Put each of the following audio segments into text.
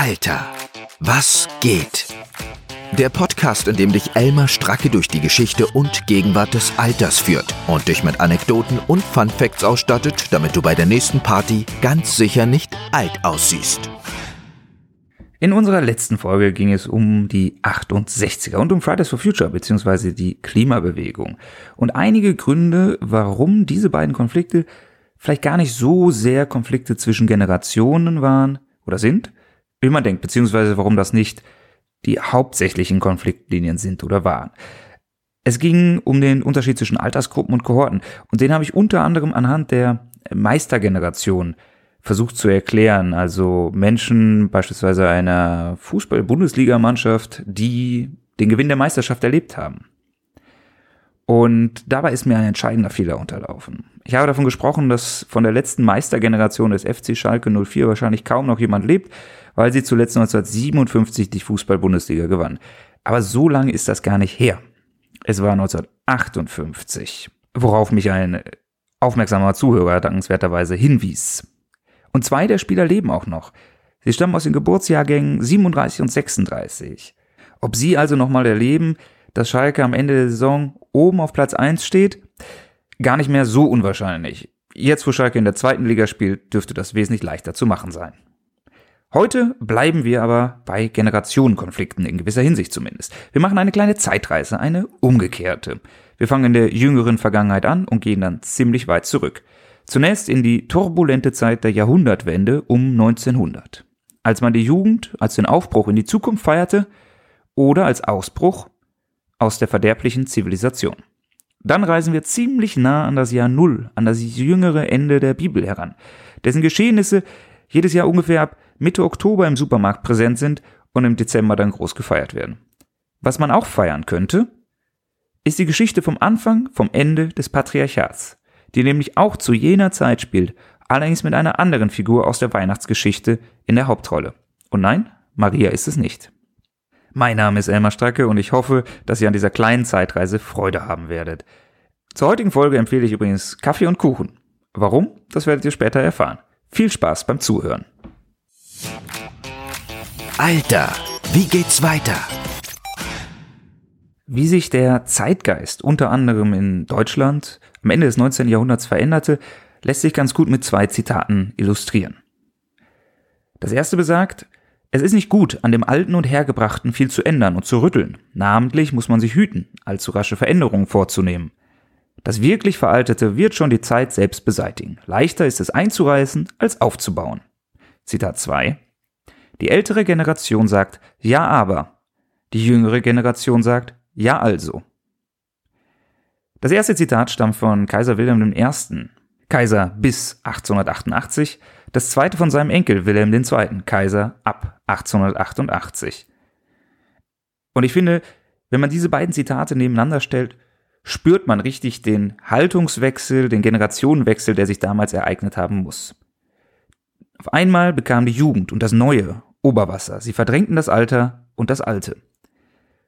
Alter, was geht? Der Podcast, in dem dich Elmar Stracke durch die Geschichte und Gegenwart des Alters führt und dich mit Anekdoten und Fun Facts ausstattet, damit du bei der nächsten Party ganz sicher nicht alt aussiehst. In unserer letzten Folge ging es um die 68er und um Fridays for Future bzw. die Klimabewegung und einige Gründe, warum diese beiden Konflikte vielleicht gar nicht so sehr Konflikte zwischen Generationen waren oder sind, wie man denkt, beziehungsweise warum das nicht die hauptsächlichen Konfliktlinien sind oder waren. Es ging um den Unterschied zwischen Altersgruppen und Kohorten und den habe ich unter anderem anhand der Meistergeneration versucht zu erklären. Also Menschen beispielsweise einer Fußball-Bundesligamannschaft, die den Gewinn der Meisterschaft erlebt haben. Und dabei ist mir ein entscheidender Fehler unterlaufen. Ich habe davon gesprochen, dass von der letzten Meistergeneration des FC Schalke 04 wahrscheinlich kaum noch jemand lebt, weil sie zuletzt 1957 die Fußball-Bundesliga gewann. Aber so lange ist das gar nicht her. Es war 1958, worauf mich ein aufmerksamer Zuhörer dankenswerterweise hinwies. Und zwei der Spieler leben auch noch. Sie stammen aus den Geburtsjahrgängen 37 und 36. Ob sie also nochmal erleben, dass Schalke am Ende der Saison oben auf Platz 1 steht, gar nicht mehr so unwahrscheinlich. Jetzt, wo Schalke in der zweiten Liga spielt, dürfte das wesentlich leichter zu machen sein. Heute bleiben wir aber bei Generationenkonflikten, in gewisser Hinsicht zumindest. Wir machen eine kleine Zeitreise, eine umgekehrte. Wir fangen in der jüngeren Vergangenheit an und gehen dann ziemlich weit zurück. Zunächst in die turbulente Zeit der Jahrhundertwende um 1900. Als man die Jugend als den Aufbruch in die Zukunft feierte oder als Ausbruch aus der verderblichen Zivilisation. Dann reisen wir ziemlich nah an das Jahr Null, an das jüngere Ende der Bibel heran, dessen Geschehnisse jedes Jahr ungefähr ab Mitte Oktober im Supermarkt präsent sind und im Dezember dann groß gefeiert werden. Was man auch feiern könnte, ist die Geschichte vom Anfang, vom Ende des Patriarchats, die nämlich auch zu jener Zeit spielt, allerdings mit einer anderen Figur aus der Weihnachtsgeschichte in der Hauptrolle. Und nein, Maria ist es nicht. Mein Name ist Elmar Stracke und ich hoffe, dass ihr an dieser kleinen Zeitreise Freude haben werdet. Zur heutigen Folge empfehle ich übrigens Kaffee und Kuchen. Warum? Das werdet ihr später erfahren. Viel Spaß beim Zuhören. Alter, wie geht's weiter? Wie sich der Zeitgeist unter anderem in Deutschland am Ende des 19. Jahrhunderts veränderte, lässt sich ganz gut mit zwei Zitaten illustrieren. Das erste besagt, es ist nicht gut, an dem Alten und Hergebrachten viel zu ändern und zu rütteln. Namentlich muss man sich hüten, allzu rasche Veränderungen vorzunehmen. Das wirklich Veraltete wird schon die Zeit selbst beseitigen. Leichter ist es einzureißen, als aufzubauen. Zitat 2. Die ältere Generation sagt Ja aber. Die jüngere Generation sagt Ja also. Das erste Zitat stammt von Kaiser Wilhelm I., Kaiser bis 1888, das zweite von seinem Enkel Wilhelm II., Kaiser ab 1888. Und ich finde, wenn man diese beiden Zitate nebeneinander stellt, spürt man richtig den Haltungswechsel, den Generationenwechsel, der sich damals ereignet haben muss. Auf einmal bekam die Jugend und das Neue Oberwasser. Sie verdrängten das Alter und das Alte.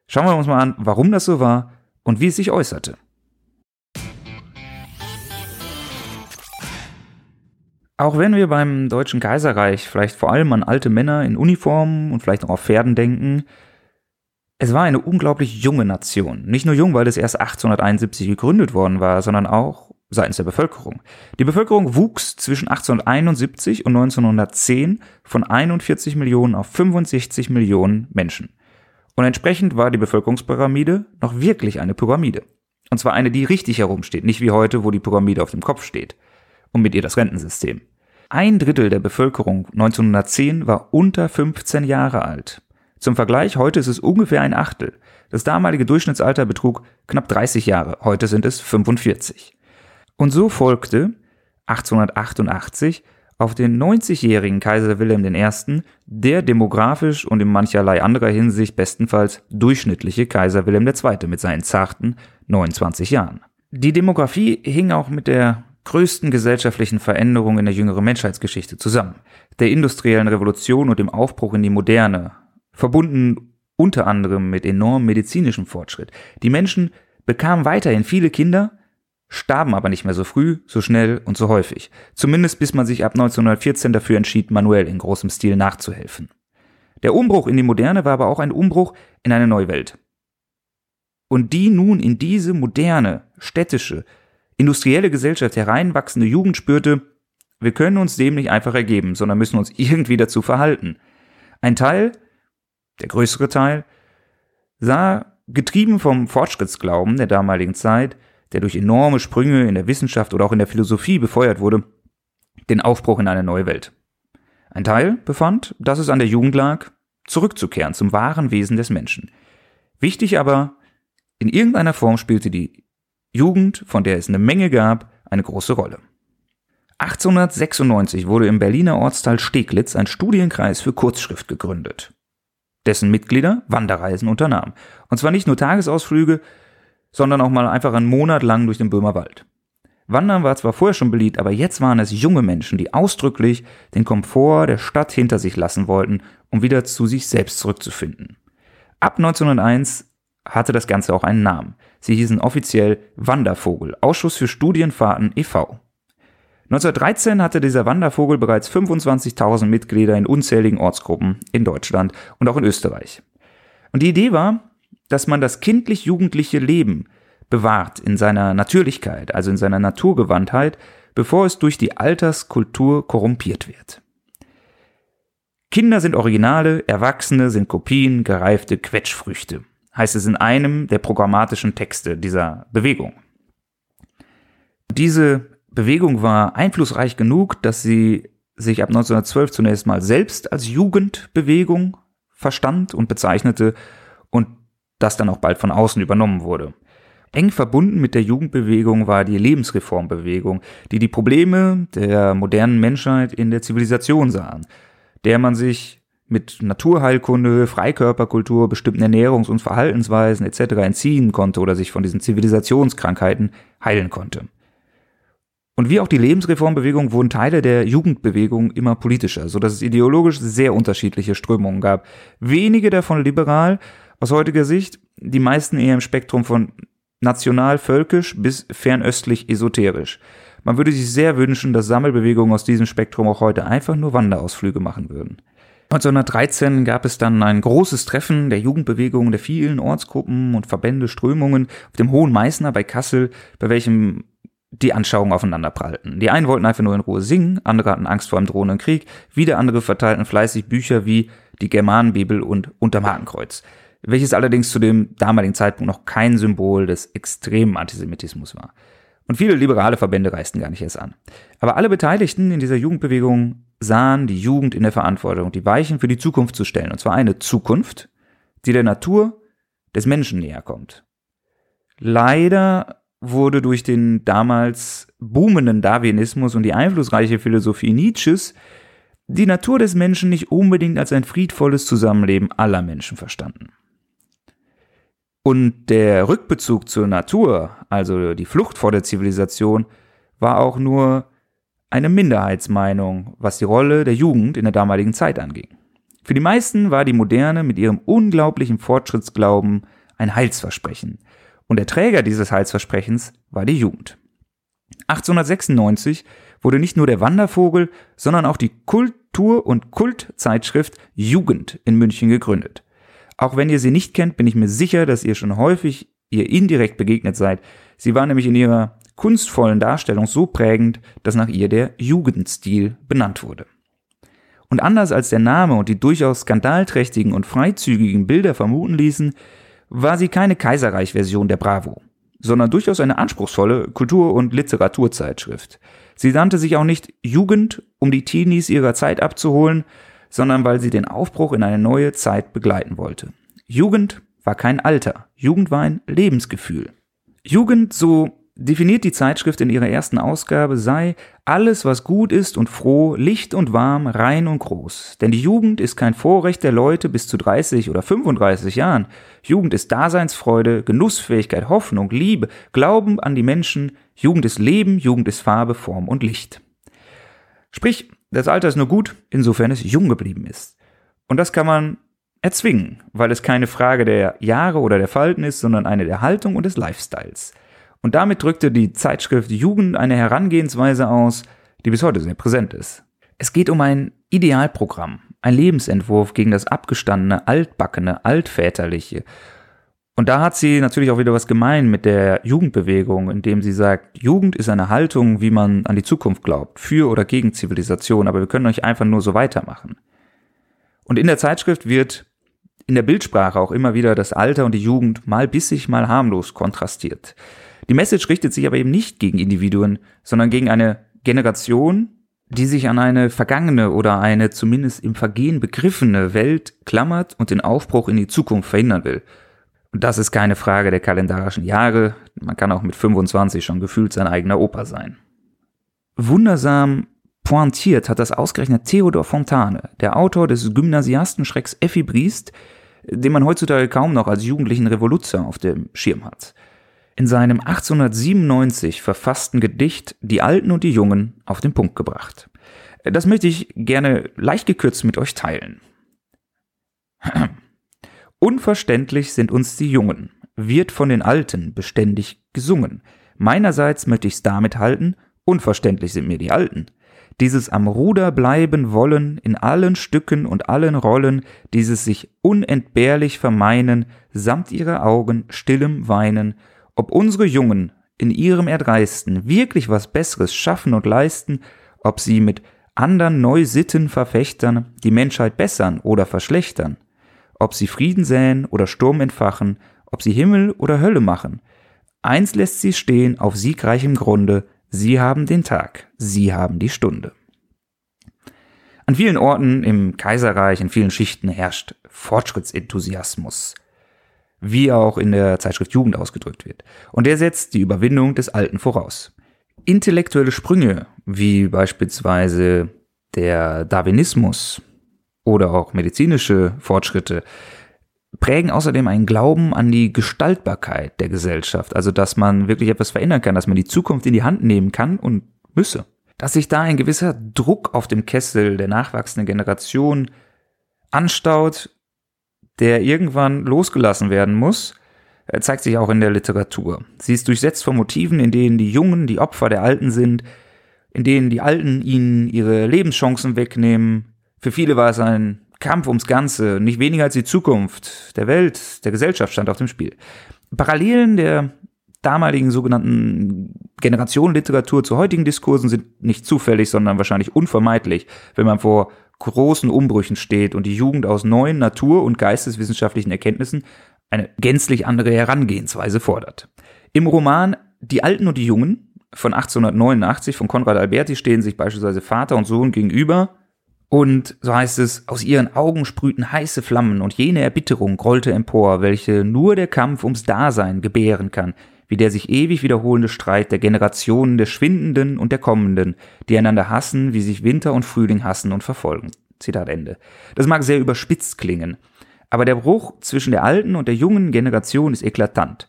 Schauen wir uns mal an, warum das so war und wie es sich äußerte. Auch wenn wir beim Deutschen Kaiserreich vielleicht vor allem an alte Männer in Uniformen und vielleicht auch auf Pferden denken, es war eine unglaublich junge Nation. Nicht nur jung, weil es erst 1871 gegründet worden war, sondern auch seitens der Bevölkerung. Die Bevölkerung wuchs zwischen 1871 und 1910 von 41 Millionen auf 65 Millionen Menschen. Und entsprechend war die Bevölkerungspyramide noch wirklich eine Pyramide. Und zwar eine, die richtig herumsteht, nicht wie heute, wo die Pyramide auf dem Kopf steht. Und mit ihr das Rentensystem. Ein Drittel der Bevölkerung 1910 war unter 15 Jahre alt. Zum Vergleich, heute ist es ungefähr ein Achtel. Das damalige Durchschnittsalter betrug knapp 30 Jahre, heute sind es 45. Und so folgte 1888 auf den 90-jährigen Kaiser Wilhelm I. der demografisch und in mancherlei anderer Hinsicht bestenfalls durchschnittliche Kaiser Wilhelm II. mit seinen zarten 29 Jahren. Die Demografie hing auch mit der größten gesellschaftlichen Veränderung in der jüngeren Menschheitsgeschichte zusammen, der industriellen Revolution und dem Aufbruch in die Moderne, verbunden unter anderem mit enormem medizinischem Fortschritt. Die Menschen bekamen weiterhin viele Kinder, starben aber nicht mehr so früh, so schnell und so häufig, zumindest bis man sich ab 1914 dafür entschied, manuell in großem Stil nachzuhelfen. Der Umbruch in die Moderne war aber auch ein Umbruch in eine neue Welt. Und die nun in diese moderne, städtische, industrielle Gesellschaft hereinwachsende Jugend spürte, wir können uns dem nicht einfach ergeben, sondern müssen uns irgendwie dazu verhalten. Ein Teil, der größere Teil, sah, getrieben vom Fortschrittsglauben der damaligen Zeit, der durch enorme Sprünge in der Wissenschaft oder auch in der Philosophie befeuert wurde, den Aufbruch in eine neue Welt. Ein Teil befand, dass es an der Jugend lag, zurückzukehren zum wahren Wesen des Menschen. Wichtig aber, in irgendeiner Form spielte die Jugend, von der es eine Menge gab, eine große Rolle. 1896 wurde im Berliner Ortsteil Steglitz ein Studienkreis für Kurzschrift gegründet, dessen Mitglieder Wanderreisen unternahmen. Und zwar nicht nur Tagesausflüge, sondern auch mal einfach einen Monat lang durch den Böhmerwald. Wandern war zwar vorher schon beliebt, aber jetzt waren es junge Menschen, die ausdrücklich den Komfort der Stadt hinter sich lassen wollten, um wieder zu sich selbst zurückzufinden. Ab 1901 hatte das Ganze auch einen Namen. Sie hießen offiziell Wandervogel, Ausschuss für Studienfahrten e.V. 1913 hatte dieser Wandervogel bereits 25.000 Mitglieder in unzähligen Ortsgruppen in Deutschland und auch in Österreich. Und die Idee war, dass man das kindlich-jugendliche Leben bewahrt in seiner Natürlichkeit, also in seiner Naturgewandtheit, bevor es durch die Alterskultur korrumpiert wird. Kinder sind Originale, Erwachsene sind Kopien, gereifte Quetschfrüchte, heißt es in einem der programmatischen Texte dieser Bewegung. Diese Bewegung war einflussreich genug, dass sie sich ab 1912 zunächst mal selbst als Jugendbewegung verstand und bezeichnete und das dann auch bald von außen übernommen wurde. Eng verbunden mit der Jugendbewegung war die Lebensreformbewegung, die die Probleme der modernen Menschheit in der Zivilisation sahen, der man sich mit Naturheilkunde, Freikörperkultur, bestimmten Ernährungs- und Verhaltensweisen etc. entziehen konnte oder sich von diesen Zivilisationskrankheiten heilen konnte. Und wie auch die Lebensreformbewegung wurden Teile der Jugendbewegung immer politischer, so dass es ideologisch sehr unterschiedliche Strömungen gab. Wenige davon liberal, aus heutiger Sicht, die meisten eher im Spektrum von national-völkisch bis fernöstlich esoterisch. Man würde sich sehr wünschen, dass Sammelbewegungen aus diesem Spektrum auch heute einfach nur Wanderausflüge machen würden. 1913 gab es dann ein großes Treffen der Jugendbewegung der vielen Ortsgruppen und Verbände, Strömungen auf dem Hohen Meißner bei Kassel, bei welchem die Anschauungen aufeinander prallten. Die einen wollten einfach nur in Ruhe singen, andere hatten Angst vor einem drohenden Krieg, wieder andere verteilten fleißig Bücher wie die Germanenbibel und Unterm Hakenkreuz welches allerdings zu dem damaligen Zeitpunkt noch kein Symbol des extremen Antisemitismus war. Und viele liberale Verbände reisten gar nicht erst an. Aber alle Beteiligten in dieser Jugendbewegung sahen die Jugend in der Verantwortung, die Weichen für die Zukunft zu stellen. Und zwar eine Zukunft, die der Natur des Menschen näher kommt. Leider wurde durch den damals boomenden Darwinismus und die einflussreiche Philosophie Nietzsches die Natur des Menschen nicht unbedingt als ein friedvolles Zusammenleben aller Menschen verstanden. Und der Rückbezug zur Natur, also die Flucht vor der Zivilisation, war auch nur eine Minderheitsmeinung, was die Rolle der Jugend in der damaligen Zeit anging. Für die meisten war die Moderne mit ihrem unglaublichen Fortschrittsglauben ein Heilsversprechen. Und der Träger dieses Heilsversprechens war die Jugend. 1896 wurde nicht nur der Wandervogel, sondern auch die Kultur- und Kultzeitschrift Jugend in München gegründet. Auch wenn ihr sie nicht kennt, bin ich mir sicher, dass ihr schon häufig ihr indirekt begegnet seid. Sie war nämlich in ihrer kunstvollen Darstellung so prägend, dass nach ihr der Jugendstil benannt wurde. Und anders als der Name und die durchaus skandalträchtigen und freizügigen Bilder vermuten ließen, war sie keine Kaiserreich-Version der Bravo, sondern durchaus eine anspruchsvolle Kultur- und Literaturzeitschrift. Sie nannte sich auch nicht Jugend, um die Teenies ihrer Zeit abzuholen, sondern weil sie den Aufbruch in eine neue Zeit begleiten wollte. Jugend war kein Alter, Jugend war ein Lebensgefühl. Jugend, so definiert die Zeitschrift in ihrer ersten Ausgabe, sei alles, was gut ist und froh, licht und warm, rein und groß. Denn die Jugend ist kein Vorrecht der Leute bis zu 30 oder 35 Jahren. Jugend ist Daseinsfreude, Genussfähigkeit, Hoffnung, Liebe, Glauben an die Menschen. Jugend ist Leben, Jugend ist Farbe, Form und Licht. Sprich, das Alter ist nur gut, insofern es jung geblieben ist. Und das kann man erzwingen, weil es keine Frage der Jahre oder der Falten ist, sondern eine der Haltung und des Lifestyles. Und damit drückte die Zeitschrift Jugend eine Herangehensweise aus, die bis heute sehr präsent ist. Es geht um ein Idealprogramm, ein Lebensentwurf gegen das abgestandene, altbackene, altväterliche. Und da hat sie natürlich auch wieder was gemein mit der Jugendbewegung, indem sie sagt, Jugend ist eine Haltung, wie man an die Zukunft glaubt, für oder gegen Zivilisation, aber wir können euch einfach nur so weitermachen. Und in der Zeitschrift wird in der Bildsprache auch immer wieder das Alter und die Jugend mal bissig, mal harmlos kontrastiert. Die Message richtet sich aber eben nicht gegen Individuen, sondern gegen eine Generation, die sich an eine vergangene oder eine zumindest im Vergehen begriffene Welt klammert und den Aufbruch in die Zukunft verhindern will. Und das ist keine Frage der kalendarischen Jahre, man kann auch mit 25 schon gefühlt sein eigener Opa sein. Wundersam pointiert hat das ausgerechnet Theodor Fontane, der Autor des Gymnasiastenschrecks Effi Briest, den man heutzutage kaum noch als jugendlichen Revoluzer auf dem Schirm hat in seinem 1897 verfassten Gedicht Die Alten und die Jungen auf den Punkt gebracht. Das möchte ich gerne leicht gekürzt mit euch teilen. Unverständlich sind uns die Jungen, wird von den Alten beständig gesungen. Meinerseits möchte ich's damit halten, unverständlich sind mir die Alten. Dieses am Ruder bleiben wollen in allen Stücken und allen Rollen, dieses sich unentbehrlich vermeinen, samt ihrer Augen stillem Weinen ob unsere Jungen in ihrem Erdreisten wirklich was Besseres schaffen und leisten, ob sie mit anderen Neusittenverfechtern die Menschheit bessern oder verschlechtern, ob sie Frieden säen oder Sturm entfachen, ob sie Himmel oder Hölle machen. Eins lässt sie stehen auf siegreichem Grunde, sie haben den Tag, sie haben die Stunde. An vielen Orten im Kaiserreich, in vielen Schichten herrscht Fortschrittsenthusiasmus wie auch in der Zeitschrift Jugend ausgedrückt wird. Und der setzt die Überwindung des Alten voraus. Intellektuelle Sprünge, wie beispielsweise der Darwinismus oder auch medizinische Fortschritte, prägen außerdem einen Glauben an die Gestaltbarkeit der Gesellschaft, also dass man wirklich etwas verändern kann, dass man die Zukunft in die Hand nehmen kann und müsse. Dass sich da ein gewisser Druck auf dem Kessel der nachwachsenden Generation anstaut, der irgendwann losgelassen werden muss, äh, zeigt sich auch in der Literatur. Sie ist durchsetzt von Motiven, in denen die Jungen die Opfer der Alten sind, in denen die Alten ihnen ihre Lebenschancen wegnehmen. Für viele war es ein Kampf ums Ganze, nicht weniger als die Zukunft der Welt, der Gesellschaft stand auf dem Spiel. Parallelen der damaligen sogenannten Generationenliteratur zu heutigen Diskursen sind nicht zufällig, sondern wahrscheinlich unvermeidlich, wenn man vor großen Umbrüchen steht und die Jugend aus neuen natur- und geisteswissenschaftlichen Erkenntnissen eine gänzlich andere Herangehensweise fordert. Im Roman Die Alten und die Jungen von 1889 von Konrad Alberti stehen sich beispielsweise Vater und Sohn gegenüber und so heißt es, aus ihren Augen sprühten heiße Flammen und jene Erbitterung grollte empor, welche nur der Kampf ums Dasein gebären kann, wie der sich ewig wiederholende Streit der Generationen der Schwindenden und der Kommenden, die einander hassen, wie sich Winter und Frühling hassen und verfolgen. Zitat Ende. Das mag sehr überspitzt klingen, aber der Bruch zwischen der alten und der jungen Generation ist eklatant.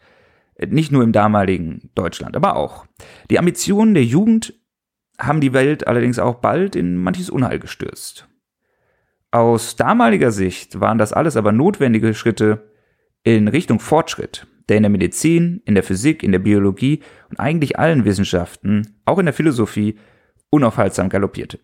Nicht nur im damaligen Deutschland, aber auch. Die Ambitionen der Jugend haben die Welt allerdings auch bald in manches Unheil gestürzt. Aus damaliger Sicht waren das alles aber notwendige Schritte in Richtung Fortschritt, der in der Medizin, in der Physik, in der Biologie und eigentlich allen Wissenschaften, auch in der Philosophie, unaufhaltsam galoppierte.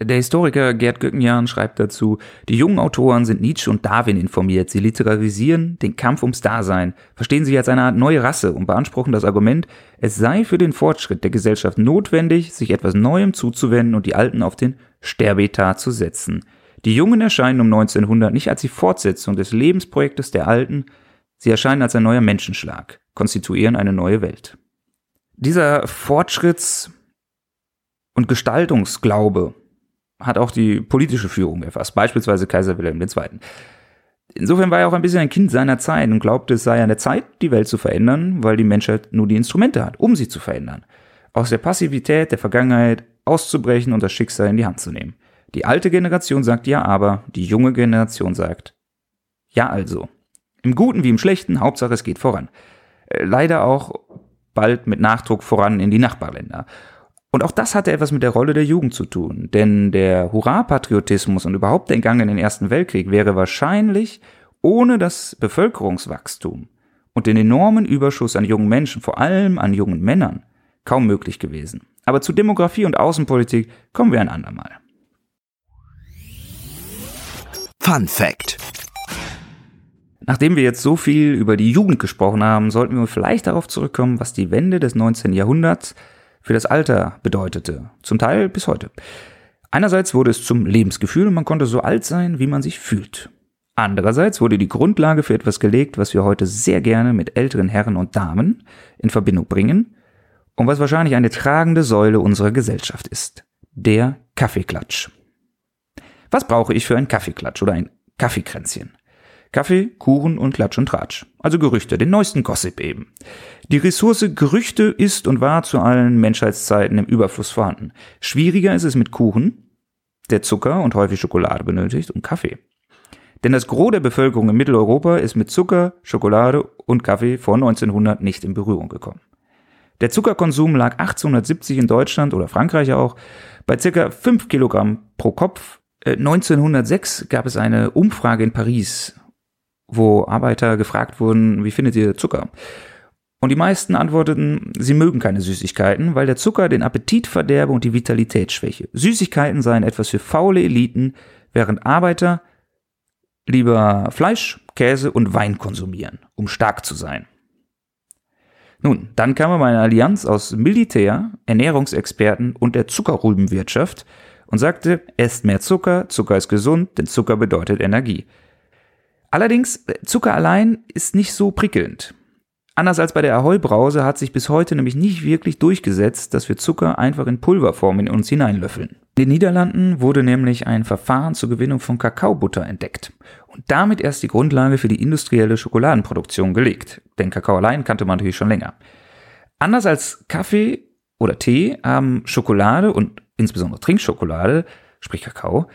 Der Historiker Gerd Göckenjahn schreibt dazu, die jungen Autoren sind Nietzsche und Darwin informiert, sie literarisieren den Kampf ums Dasein, verstehen sich als eine Art neue Rasse und beanspruchen das Argument, es sei für den Fortschritt der Gesellschaft notwendig, sich etwas Neuem zuzuwenden und die Alten auf den Sterbetat zu setzen. Die Jungen erscheinen um 1900 nicht als die Fortsetzung des Lebensprojektes der Alten, Sie erscheinen als ein neuer Menschenschlag, konstituieren eine neue Welt. Dieser Fortschritts- und Gestaltungsglaube hat auch die politische Führung erfasst, beispielsweise Kaiser Wilhelm II. Insofern war er auch ein bisschen ein Kind seiner Zeit und glaubte, es sei an der Zeit, die Welt zu verändern, weil die Menschheit nur die Instrumente hat, um sie zu verändern. Aus der Passivität der Vergangenheit auszubrechen und das Schicksal in die Hand zu nehmen. Die alte Generation sagt ja, aber die junge Generation sagt ja also. Im Guten wie im Schlechten, Hauptsache es geht voran. Äh, leider auch bald mit Nachdruck voran in die Nachbarländer. Und auch das hatte etwas mit der Rolle der Jugend zu tun, denn der Hurra-Patriotismus und überhaupt der Gang in den Ersten Weltkrieg wäre wahrscheinlich ohne das Bevölkerungswachstum und den enormen Überschuss an jungen Menschen, vor allem an jungen Männern, kaum möglich gewesen. Aber zu Demografie und Außenpolitik kommen wir ein andermal. Fun Fact. Nachdem wir jetzt so viel über die Jugend gesprochen haben, sollten wir vielleicht darauf zurückkommen, was die Wende des 19. Jahrhunderts für das Alter bedeutete. Zum Teil bis heute. Einerseits wurde es zum Lebensgefühl und man konnte so alt sein, wie man sich fühlt. Andererseits wurde die Grundlage für etwas gelegt, was wir heute sehr gerne mit älteren Herren und Damen in Verbindung bringen und was wahrscheinlich eine tragende Säule unserer Gesellschaft ist. Der Kaffeeklatsch. Was brauche ich für einen Kaffeeklatsch oder ein Kaffeekränzchen? Kaffee, Kuchen und Klatsch und Tratsch. Also Gerüchte, den neuesten Gossip eben. Die Ressource Gerüchte ist und war zu allen Menschheitszeiten im Überfluss vorhanden. Schwieriger ist es mit Kuchen, der Zucker und häufig Schokolade benötigt und Kaffee. Denn das Gros der Bevölkerung in Mitteleuropa ist mit Zucker, Schokolade und Kaffee vor 1900 nicht in Berührung gekommen. Der Zuckerkonsum lag 1870 in Deutschland oder Frankreich auch bei circa 5 Kilogramm pro Kopf. 1906 äh, gab es eine Umfrage in Paris, wo Arbeiter gefragt wurden, wie findet ihr Zucker? Und die meisten antworteten, sie mögen keine Süßigkeiten, weil der Zucker den Appetit verderbe und die Vitalität schwäche. Süßigkeiten seien etwas für faule Eliten, während Arbeiter lieber Fleisch, Käse und Wein konsumieren, um stark zu sein. Nun, dann kam aber eine Allianz aus Militär, Ernährungsexperten und der Zuckerrübenwirtschaft und sagte, esst mehr Zucker, Zucker ist gesund, denn Zucker bedeutet Energie. Allerdings, Zucker allein ist nicht so prickelnd. Anders als bei der Ahoi-Brause hat sich bis heute nämlich nicht wirklich durchgesetzt, dass wir Zucker einfach in Pulverform in uns hineinlöffeln. In den Niederlanden wurde nämlich ein Verfahren zur Gewinnung von Kakaobutter entdeckt und damit erst die Grundlage für die industrielle Schokoladenproduktion gelegt. Denn Kakao allein kannte man natürlich schon länger. Anders als Kaffee oder Tee haben Schokolade und insbesondere Trinkschokolade, sprich Kakao,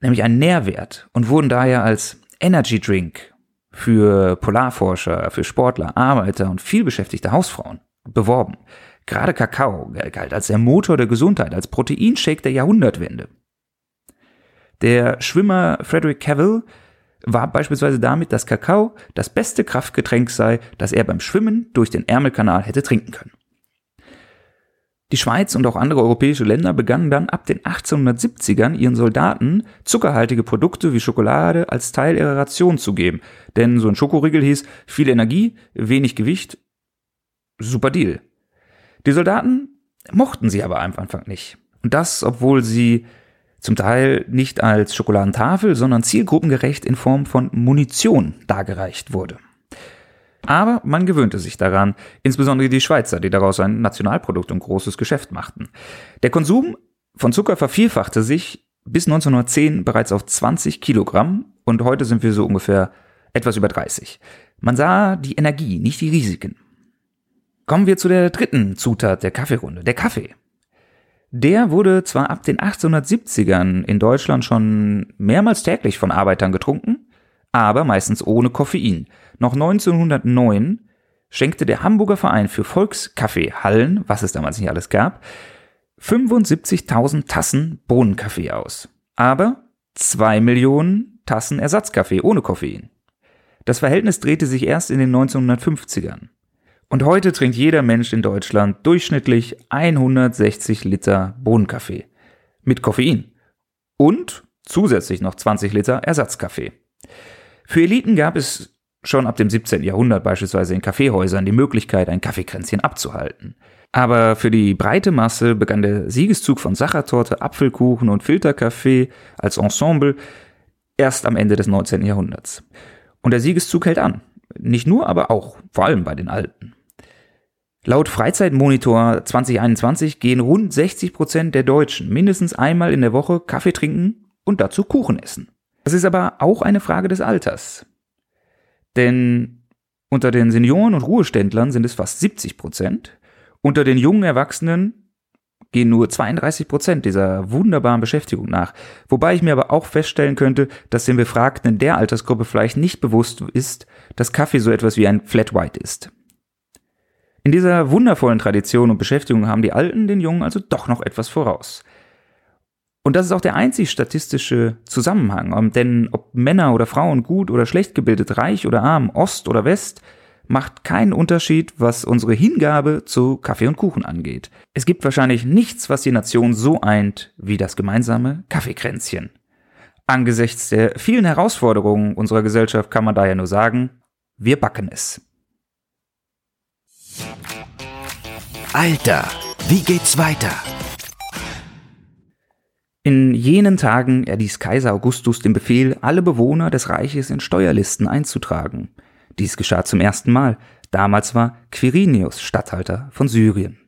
nämlich einen Nährwert und wurden daher als Energy Drink für Polarforscher, für Sportler, Arbeiter und vielbeschäftigte Hausfrauen beworben. Gerade Kakao galt als der Motor der Gesundheit, als Proteinshake der Jahrhundertwende. Der Schwimmer Frederick Cavill war beispielsweise damit, dass Kakao das beste Kraftgetränk sei, das er beim Schwimmen durch den Ärmelkanal hätte trinken können. Die Schweiz und auch andere europäische Länder begannen dann ab den 1870ern ihren Soldaten zuckerhaltige Produkte wie Schokolade als Teil ihrer Ration zu geben. Denn so ein Schokoriegel hieß viel Energie, wenig Gewicht, super Deal. Die Soldaten mochten sie aber am Anfang nicht. Und das, obwohl sie zum Teil nicht als Schokoladentafel, sondern zielgruppengerecht in Form von Munition dargereicht wurde. Aber man gewöhnte sich daran, insbesondere die Schweizer, die daraus ein Nationalprodukt und großes Geschäft machten. Der Konsum von Zucker vervielfachte sich bis 1910 bereits auf 20 Kilogramm und heute sind wir so ungefähr etwas über 30. Man sah die Energie, nicht die Risiken. Kommen wir zu der dritten Zutat der Kaffeerunde, der Kaffee. Der wurde zwar ab den 1870ern in Deutschland schon mehrmals täglich von Arbeitern getrunken, aber meistens ohne Koffein. Noch 1909 schenkte der Hamburger Verein für Volkskaffee Hallen, was es damals nicht alles gab, 75.000 Tassen Bohnenkaffee aus. Aber 2 Millionen Tassen Ersatzkaffee ohne Koffein. Das Verhältnis drehte sich erst in den 1950ern. Und heute trinkt jeder Mensch in Deutschland durchschnittlich 160 Liter Bohnenkaffee mit Koffein und zusätzlich noch 20 Liter Ersatzkaffee. Für Eliten gab es schon ab dem 17. Jahrhundert beispielsweise in Kaffeehäusern die Möglichkeit, ein Kaffeekränzchen abzuhalten. Aber für die breite Masse begann der Siegeszug von Sachertorte, Apfelkuchen und Filterkaffee als Ensemble erst am Ende des 19. Jahrhunderts. Und der Siegeszug hält an. Nicht nur, aber auch, vor allem bei den Alten. Laut Freizeitmonitor 2021 gehen rund 60 Prozent der Deutschen mindestens einmal in der Woche Kaffee trinken und dazu Kuchen essen. Das ist aber auch eine Frage des Alters. Denn unter den Senioren und Ruheständlern sind es fast 70 Prozent. Unter den jungen Erwachsenen gehen nur 32 Prozent dieser wunderbaren Beschäftigung nach. Wobei ich mir aber auch feststellen könnte, dass den Befragten in der Altersgruppe vielleicht nicht bewusst ist, dass Kaffee so etwas wie ein Flat White ist. In dieser wundervollen Tradition und Beschäftigung haben die Alten den Jungen also doch noch etwas voraus. Und das ist auch der einzig statistische Zusammenhang. Denn ob Männer oder Frauen gut oder schlecht gebildet, reich oder arm, Ost oder West, macht keinen Unterschied, was unsere Hingabe zu Kaffee und Kuchen angeht. Es gibt wahrscheinlich nichts, was die Nation so eint wie das gemeinsame Kaffeekränzchen. Angesichts der vielen Herausforderungen unserer Gesellschaft kann man daher nur sagen, wir backen es. Alter, wie geht's weiter? In jenen Tagen erließ Kaiser Augustus den Befehl, alle Bewohner des Reiches in Steuerlisten einzutragen. Dies geschah zum ersten Mal. Damals war Quirinius Statthalter von Syrien.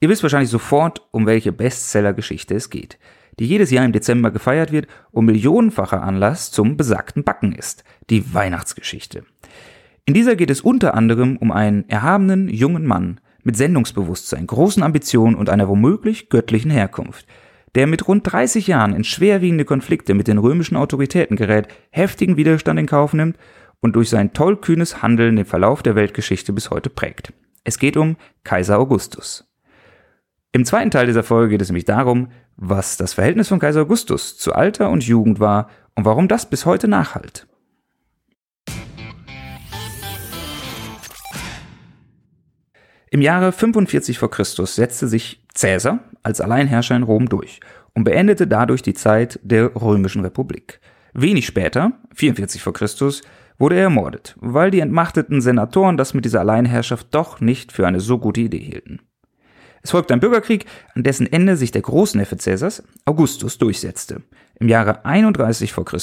Ihr wisst wahrscheinlich sofort, um welche Bestseller-Geschichte es geht, die jedes Jahr im Dezember gefeiert wird und millionenfacher Anlass zum besagten Backen ist, die Weihnachtsgeschichte. In dieser geht es unter anderem um einen erhabenen jungen Mann mit Sendungsbewusstsein, großen Ambitionen und einer womöglich göttlichen Herkunft – der mit rund 30 Jahren in schwerwiegende Konflikte mit den römischen Autoritäten gerät, heftigen Widerstand in Kauf nimmt und durch sein tollkühnes Handeln den Verlauf der Weltgeschichte bis heute prägt. Es geht um Kaiser Augustus. Im zweiten Teil dieser Folge geht es nämlich darum, was das Verhältnis von Kaiser Augustus zu Alter und Jugend war und warum das bis heute nachhalt. Im Jahre 45 v. Chr. setzte sich Caesar als Alleinherrscher in Rom durch und beendete dadurch die Zeit der römischen Republik. Wenig später, 44 v. Chr., wurde er ermordet, weil die entmachteten Senatoren das mit dieser Alleinherrschaft doch nicht für eine so gute Idee hielten. Es folgte ein Bürgerkrieg, an dessen Ende sich der Großneffe Caesars, Augustus, durchsetzte. Im Jahre 31 v. Chr.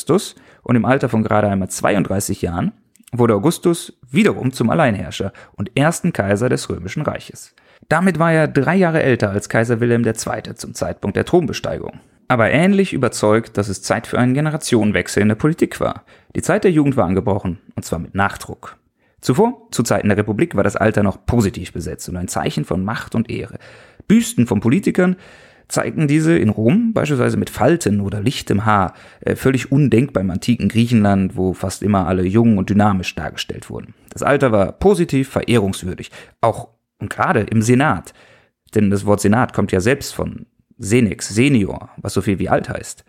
und im Alter von gerade einmal 32 Jahren wurde Augustus wiederum zum Alleinherrscher und ersten Kaiser des römischen Reiches. Damit war er drei Jahre älter als Kaiser Wilhelm II. zum Zeitpunkt der Thronbesteigung. Aber ähnlich überzeugt, dass es Zeit für einen Generationenwechsel in der Politik war. Die Zeit der Jugend war angebrochen, und zwar mit Nachdruck. Zuvor, zu Zeiten der Republik, war das Alter noch positiv besetzt und ein Zeichen von Macht und Ehre. Büsten von Politikern zeigten diese in Rom beispielsweise mit Falten oder lichtem Haar, äh, völlig undenkbar im antiken Griechenland, wo fast immer alle jung und dynamisch dargestellt wurden. Das Alter war positiv verehrungswürdig, auch und gerade im Senat. Denn das Wort Senat kommt ja selbst von Senex, Senior, was so viel wie alt heißt.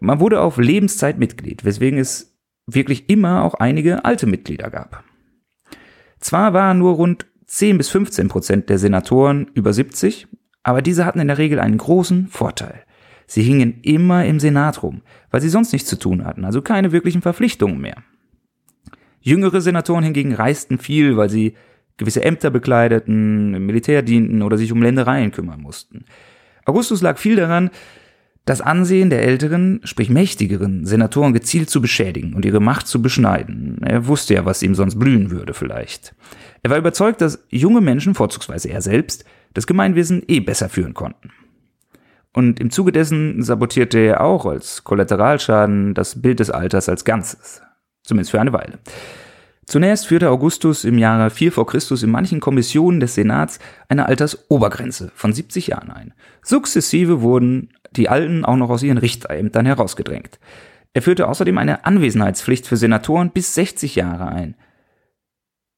Man wurde auf Lebenszeit Mitglied, weswegen es wirklich immer auch einige alte Mitglieder gab. Zwar waren nur rund 10 bis 15 Prozent der Senatoren über 70, aber diese hatten in der Regel einen großen Vorteil. Sie hingen immer im Senat rum, weil sie sonst nichts zu tun hatten, also keine wirklichen Verpflichtungen mehr. Jüngere Senatoren hingegen reisten viel, weil sie gewisse Ämter bekleideten, im Militär dienten oder sich um Ländereien kümmern mussten. Augustus lag viel daran, das Ansehen der älteren, sprich mächtigeren Senatoren gezielt zu beschädigen und ihre Macht zu beschneiden. Er wusste ja, was ihm sonst blühen würde vielleicht. Er war überzeugt, dass junge Menschen, vorzugsweise er selbst, das Gemeinwesen eh besser führen konnten. Und im Zuge dessen sabotierte er auch als Kollateralschaden das Bild des Alters als Ganzes. Zumindest für eine Weile. Zunächst führte Augustus im Jahre 4 vor Christus in manchen Kommissionen des Senats eine Altersobergrenze von 70 Jahren ein. Sukzessive wurden die Alten auch noch aus ihren Richterämtern herausgedrängt. Er führte außerdem eine Anwesenheitspflicht für Senatoren bis 60 Jahre ein,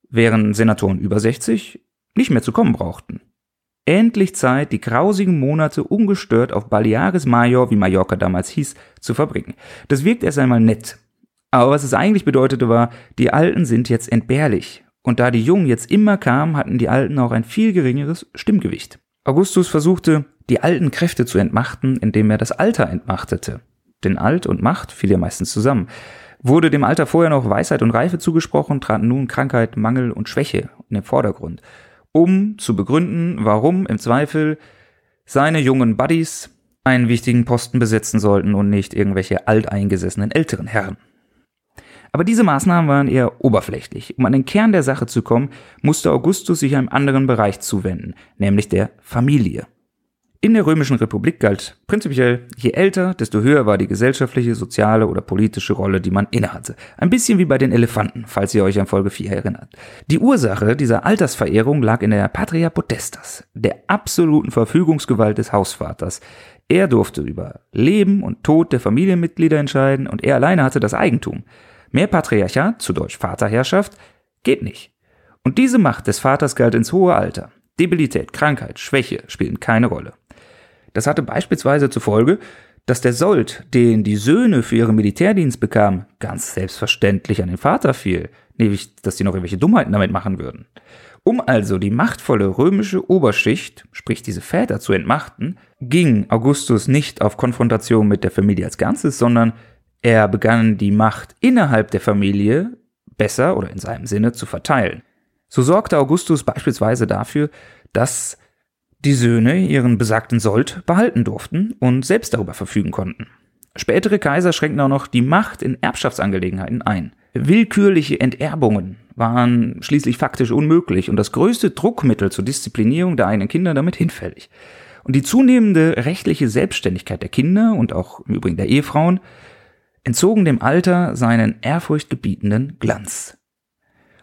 während Senatoren über 60 nicht mehr zu kommen brauchten. Endlich Zeit, die grausigen Monate ungestört auf Baleares Major, wie Mallorca damals hieß, zu verbringen. Das wirkt erst einmal nett. Aber was es eigentlich bedeutete war, die Alten sind jetzt entbehrlich. Und da die Jungen jetzt immer kamen, hatten die Alten auch ein viel geringeres Stimmgewicht. Augustus versuchte, die alten Kräfte zu entmachten, indem er das Alter entmachtete. Denn Alt und Macht fiel ja meistens zusammen. Wurde dem Alter vorher noch Weisheit und Reife zugesprochen, traten nun Krankheit, Mangel und Schwäche in den Vordergrund um zu begründen, warum im Zweifel seine jungen Buddies einen wichtigen Posten besetzen sollten und nicht irgendwelche alteingesessenen älteren Herren. Aber diese Maßnahmen waren eher oberflächlich. Um an den Kern der Sache zu kommen, musste Augustus sich einem anderen Bereich zuwenden, nämlich der Familie. In der Römischen Republik galt prinzipiell, je älter, desto höher war die gesellschaftliche, soziale oder politische Rolle, die man innehatte. Ein bisschen wie bei den Elefanten, falls ihr euch an Folge 4 erinnert. Die Ursache dieser Altersverehrung lag in der Patria Potestas, der absoluten Verfügungsgewalt des Hausvaters. Er durfte über Leben und Tod der Familienmitglieder entscheiden und er alleine hatte das Eigentum. Mehr Patriarchat, zu Deutsch Vaterherrschaft, geht nicht. Und diese Macht des Vaters galt ins hohe Alter. Debilität, Krankheit, Schwäche spielten keine Rolle. Das hatte beispielsweise zur Folge, dass der Sold, den die Söhne für ihren Militärdienst bekamen, ganz selbstverständlich an den Vater fiel, nämlich dass die noch irgendwelche Dummheiten damit machen würden. Um also die machtvolle römische Oberschicht, sprich diese Väter, zu entmachten, ging Augustus nicht auf Konfrontation mit der Familie als Ganzes, sondern Er begann die Macht innerhalb der Familie besser oder in seinem Sinne zu verteilen. So sorgte Augustus beispielsweise dafür, dass die Söhne ihren besagten Sold behalten durften und selbst darüber verfügen konnten. Spätere Kaiser schränkten auch noch die Macht in Erbschaftsangelegenheiten ein. Willkürliche Enterbungen waren schließlich faktisch unmöglich und das größte Druckmittel zur Disziplinierung der eigenen Kinder damit hinfällig. Und die zunehmende rechtliche Selbstständigkeit der Kinder und auch im Übrigen der Ehefrauen entzogen dem Alter seinen ehrfurchtgebietenden Glanz.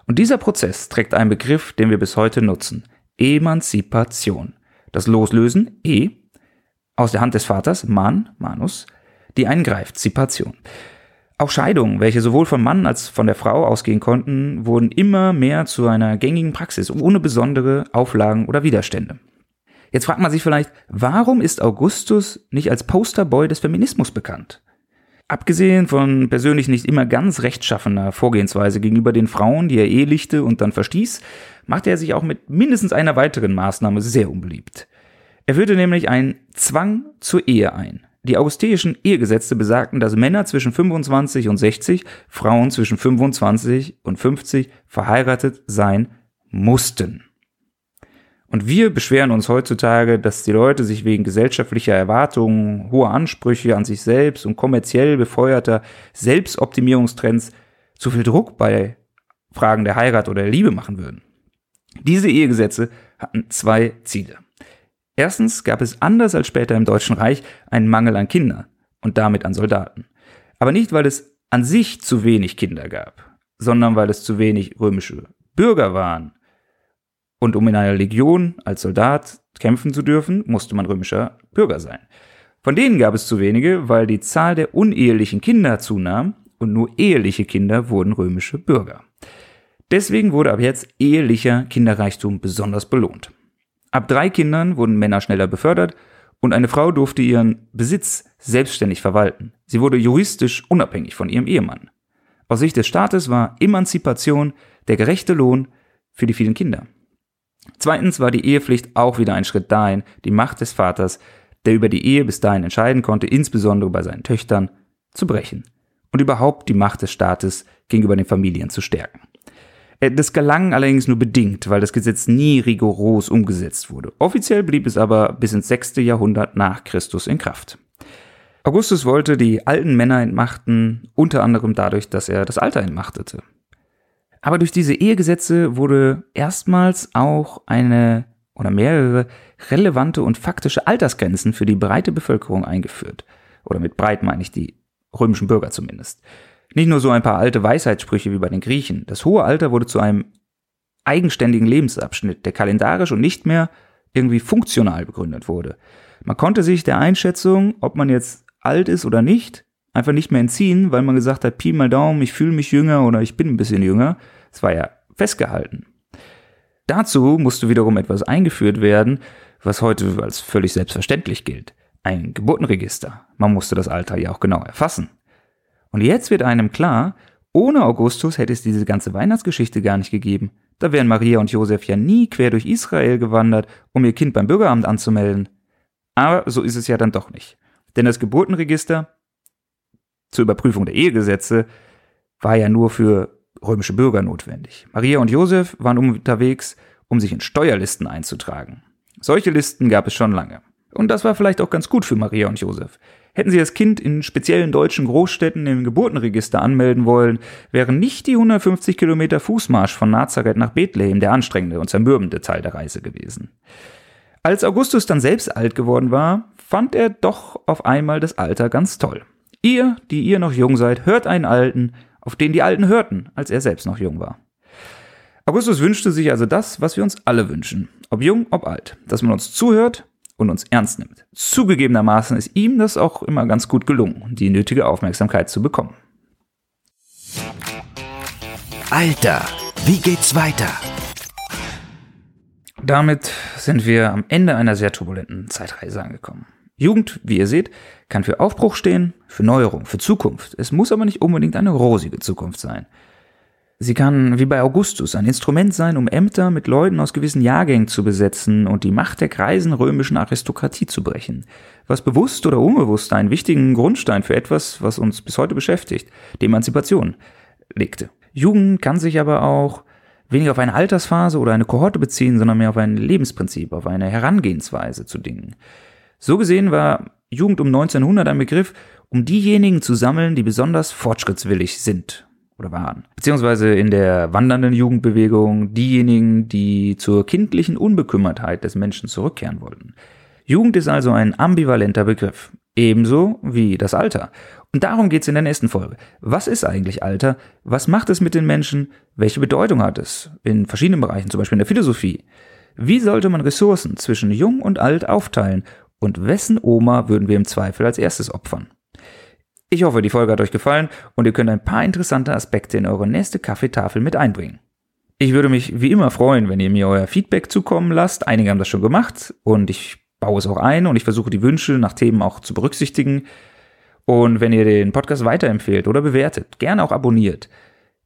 Und dieser Prozess trägt einen Begriff, den wir bis heute nutzen. Emanzipation. Das Loslösen, E, aus der Hand des Vaters, Man, Manus, die eingreift, Zipation. Auch Scheidungen, welche sowohl vom Mann als von der Frau ausgehen konnten, wurden immer mehr zu einer gängigen Praxis, ohne besondere Auflagen oder Widerstände. Jetzt fragt man sich vielleicht, warum ist Augustus nicht als Posterboy des Feminismus bekannt? Abgesehen von persönlich nicht immer ganz rechtschaffener Vorgehensweise gegenüber den Frauen, die er ehelichte und dann verstieß, machte er sich auch mit mindestens einer weiteren Maßnahme sehr unbeliebt. Er führte nämlich einen Zwang zur Ehe ein. Die augusteischen Ehegesetze besagten, dass Männer zwischen 25 und 60, Frauen zwischen 25 und 50 verheiratet sein mussten. Und wir beschweren uns heutzutage, dass die Leute sich wegen gesellschaftlicher Erwartungen, hoher Ansprüche an sich selbst und kommerziell befeuerter Selbstoptimierungstrends zu viel Druck bei Fragen der Heirat oder der Liebe machen würden. Diese Ehegesetze hatten zwei Ziele. Erstens gab es anders als später im Deutschen Reich einen Mangel an Kindern und damit an Soldaten. Aber nicht, weil es an sich zu wenig Kinder gab, sondern weil es zu wenig römische Bürger waren. Und um in einer Legion als Soldat kämpfen zu dürfen, musste man römischer Bürger sein. Von denen gab es zu wenige, weil die Zahl der unehelichen Kinder zunahm und nur eheliche Kinder wurden römische Bürger. Deswegen wurde ab jetzt ehelicher Kinderreichtum besonders belohnt. Ab drei Kindern wurden Männer schneller befördert und eine Frau durfte ihren Besitz selbstständig verwalten. Sie wurde juristisch unabhängig von ihrem Ehemann. Aus Sicht des Staates war Emanzipation der gerechte Lohn für die vielen Kinder. Zweitens war die Ehepflicht auch wieder ein Schritt dahin, die Macht des Vaters, der über die Ehe bis dahin entscheiden konnte, insbesondere bei seinen Töchtern, zu brechen und überhaupt die Macht des Staates gegenüber den Familien zu stärken. Äh, das gelang allerdings nur bedingt, weil das Gesetz nie rigoros umgesetzt wurde. Offiziell blieb es aber bis ins sechste Jahrhundert nach Christus in Kraft. Augustus wollte die alten Männer entmachten, unter anderem dadurch, dass er das Alter entmachtete. Aber durch diese Ehegesetze wurde erstmals auch eine oder mehrere relevante und faktische Altersgrenzen für die breite Bevölkerung eingeführt. Oder mit breit meine ich die römischen Bürger zumindest. Nicht nur so ein paar alte Weisheitssprüche wie bei den Griechen. Das hohe Alter wurde zu einem eigenständigen Lebensabschnitt, der kalendarisch und nicht mehr irgendwie funktional begründet wurde. Man konnte sich der Einschätzung, ob man jetzt alt ist oder nicht, einfach nicht mehr entziehen, weil man gesagt hat, Pi mal Daumen, ich fühle mich jünger oder ich bin ein bisschen jünger. Es war ja festgehalten. Dazu musste wiederum etwas eingeführt werden, was heute als völlig selbstverständlich gilt. Ein Geburtenregister. Man musste das Alter ja auch genau erfassen. Und jetzt wird einem klar, ohne Augustus hätte es diese ganze Weihnachtsgeschichte gar nicht gegeben. Da wären Maria und Josef ja nie quer durch Israel gewandert, um ihr Kind beim Bürgeramt anzumelden. Aber so ist es ja dann doch nicht. Denn das Geburtenregister zur Überprüfung der Ehegesetze war ja nur für römische Bürger notwendig. Maria und Josef waren unterwegs, um sich in Steuerlisten einzutragen. Solche Listen gab es schon lange. Und das war vielleicht auch ganz gut für Maria und Josef. Hätten sie das Kind in speziellen deutschen Großstädten im Geburtenregister anmelden wollen, wären nicht die 150 Kilometer Fußmarsch von Nazareth nach Bethlehem der anstrengende und zermürbende Teil der Reise gewesen. Als Augustus dann selbst alt geworden war, fand er doch auf einmal das Alter ganz toll. Ihr, die ihr noch jung seid, hört einen Alten, auf den die Alten hörten, als er selbst noch jung war. Augustus wünschte sich also das, was wir uns alle wünschen, ob jung, ob alt, dass man uns zuhört, und uns ernst nimmt. Zugegebenermaßen ist ihm das auch immer ganz gut gelungen, die nötige Aufmerksamkeit zu bekommen. Alter, wie geht's weiter? Damit sind wir am Ende einer sehr turbulenten Zeitreise angekommen. Jugend, wie ihr seht, kann für Aufbruch stehen, für Neuerung, für Zukunft. Es muss aber nicht unbedingt eine rosige Zukunft sein. Sie kann, wie bei Augustus, ein Instrument sein, um Ämter mit Leuten aus gewissen Jahrgängen zu besetzen und die Macht der kreisen römischen Aristokratie zu brechen. Was bewusst oder unbewusst einen wichtigen Grundstein für etwas, was uns bis heute beschäftigt, die Emanzipation, legte. Jugend kann sich aber auch weniger auf eine Altersphase oder eine Kohorte beziehen, sondern mehr auf ein Lebensprinzip, auf eine Herangehensweise zu Dingen. So gesehen war Jugend um 1900 ein Begriff, um diejenigen zu sammeln, die besonders fortschrittswillig sind oder waren. Beziehungsweise in der wandernden Jugendbewegung diejenigen, die zur kindlichen Unbekümmertheit des Menschen zurückkehren wollten. Jugend ist also ein ambivalenter Begriff. Ebenso wie das Alter. Und darum geht's in der nächsten Folge. Was ist eigentlich Alter? Was macht es mit den Menschen? Welche Bedeutung hat es? In verschiedenen Bereichen, zum Beispiel in der Philosophie. Wie sollte man Ressourcen zwischen jung und alt aufteilen? Und wessen Oma würden wir im Zweifel als erstes opfern? Ich hoffe, die Folge hat euch gefallen und ihr könnt ein paar interessante Aspekte in eure nächste Kaffeetafel mit einbringen. Ich würde mich wie immer freuen, wenn ihr mir euer Feedback zukommen lasst. Einige haben das schon gemacht und ich baue es auch ein und ich versuche die Wünsche nach Themen auch zu berücksichtigen. Und wenn ihr den Podcast weiterempfehlt oder bewertet, gerne auch abonniert.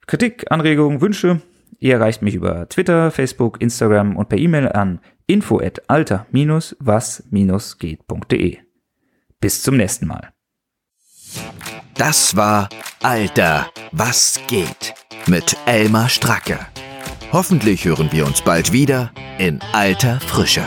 Kritik, Anregungen, Wünsche, ihr erreicht mich über Twitter, Facebook, Instagram und per E-Mail an info at alter-was-geht.de. Bis zum nächsten Mal. Das war Alter, was geht mit Elmar Stracke. Hoffentlich hören wir uns bald wieder in alter Frische.